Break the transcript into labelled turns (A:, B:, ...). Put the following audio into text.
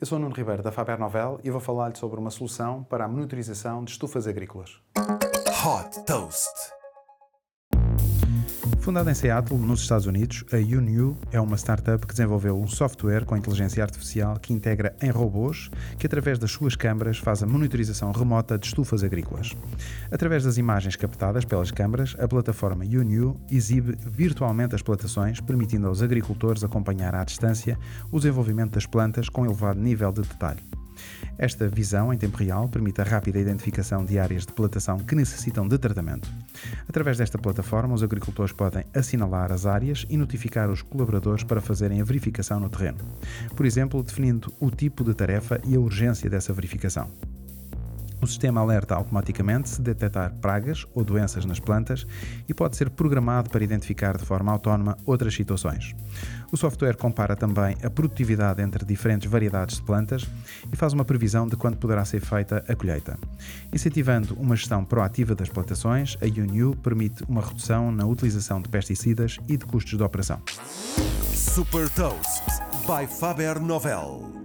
A: Eu sou o Nuno Ribeiro da Faber Novel e vou falar-lhe sobre uma solução para a monitorização de estufas agrícolas.
B: Hot Toast.
A: Fundada em Seattle, nos Estados Unidos, a UNU é uma startup que desenvolveu um software com inteligência artificial que integra em robôs que, através das suas câmaras, faz a monitorização remota de estufas agrícolas. Através das imagens captadas pelas câmaras, a plataforma UNU exibe virtualmente as plantações, permitindo aos agricultores acompanhar à distância o desenvolvimento das plantas com elevado nível de detalhe. Esta visão em tempo real permite a rápida identificação de áreas de plantação que necessitam de tratamento. Através desta plataforma, os agricultores podem assinalar as áreas e notificar os colaboradores para fazerem a verificação no terreno. Por exemplo, definindo o tipo de tarefa e a urgência dessa verificação. O sistema alerta automaticamente se detectar pragas ou doenças nas plantas e pode ser programado para identificar de forma autónoma outras situações. O software compara também a produtividade entre diferentes variedades de plantas e faz uma previsão de quando poderá ser feita a colheita. Incentivando uma gestão proativa das plantações, a UNU permite uma redução na utilização de pesticidas e de custos de operação.
B: Super Toast by Faber Novel.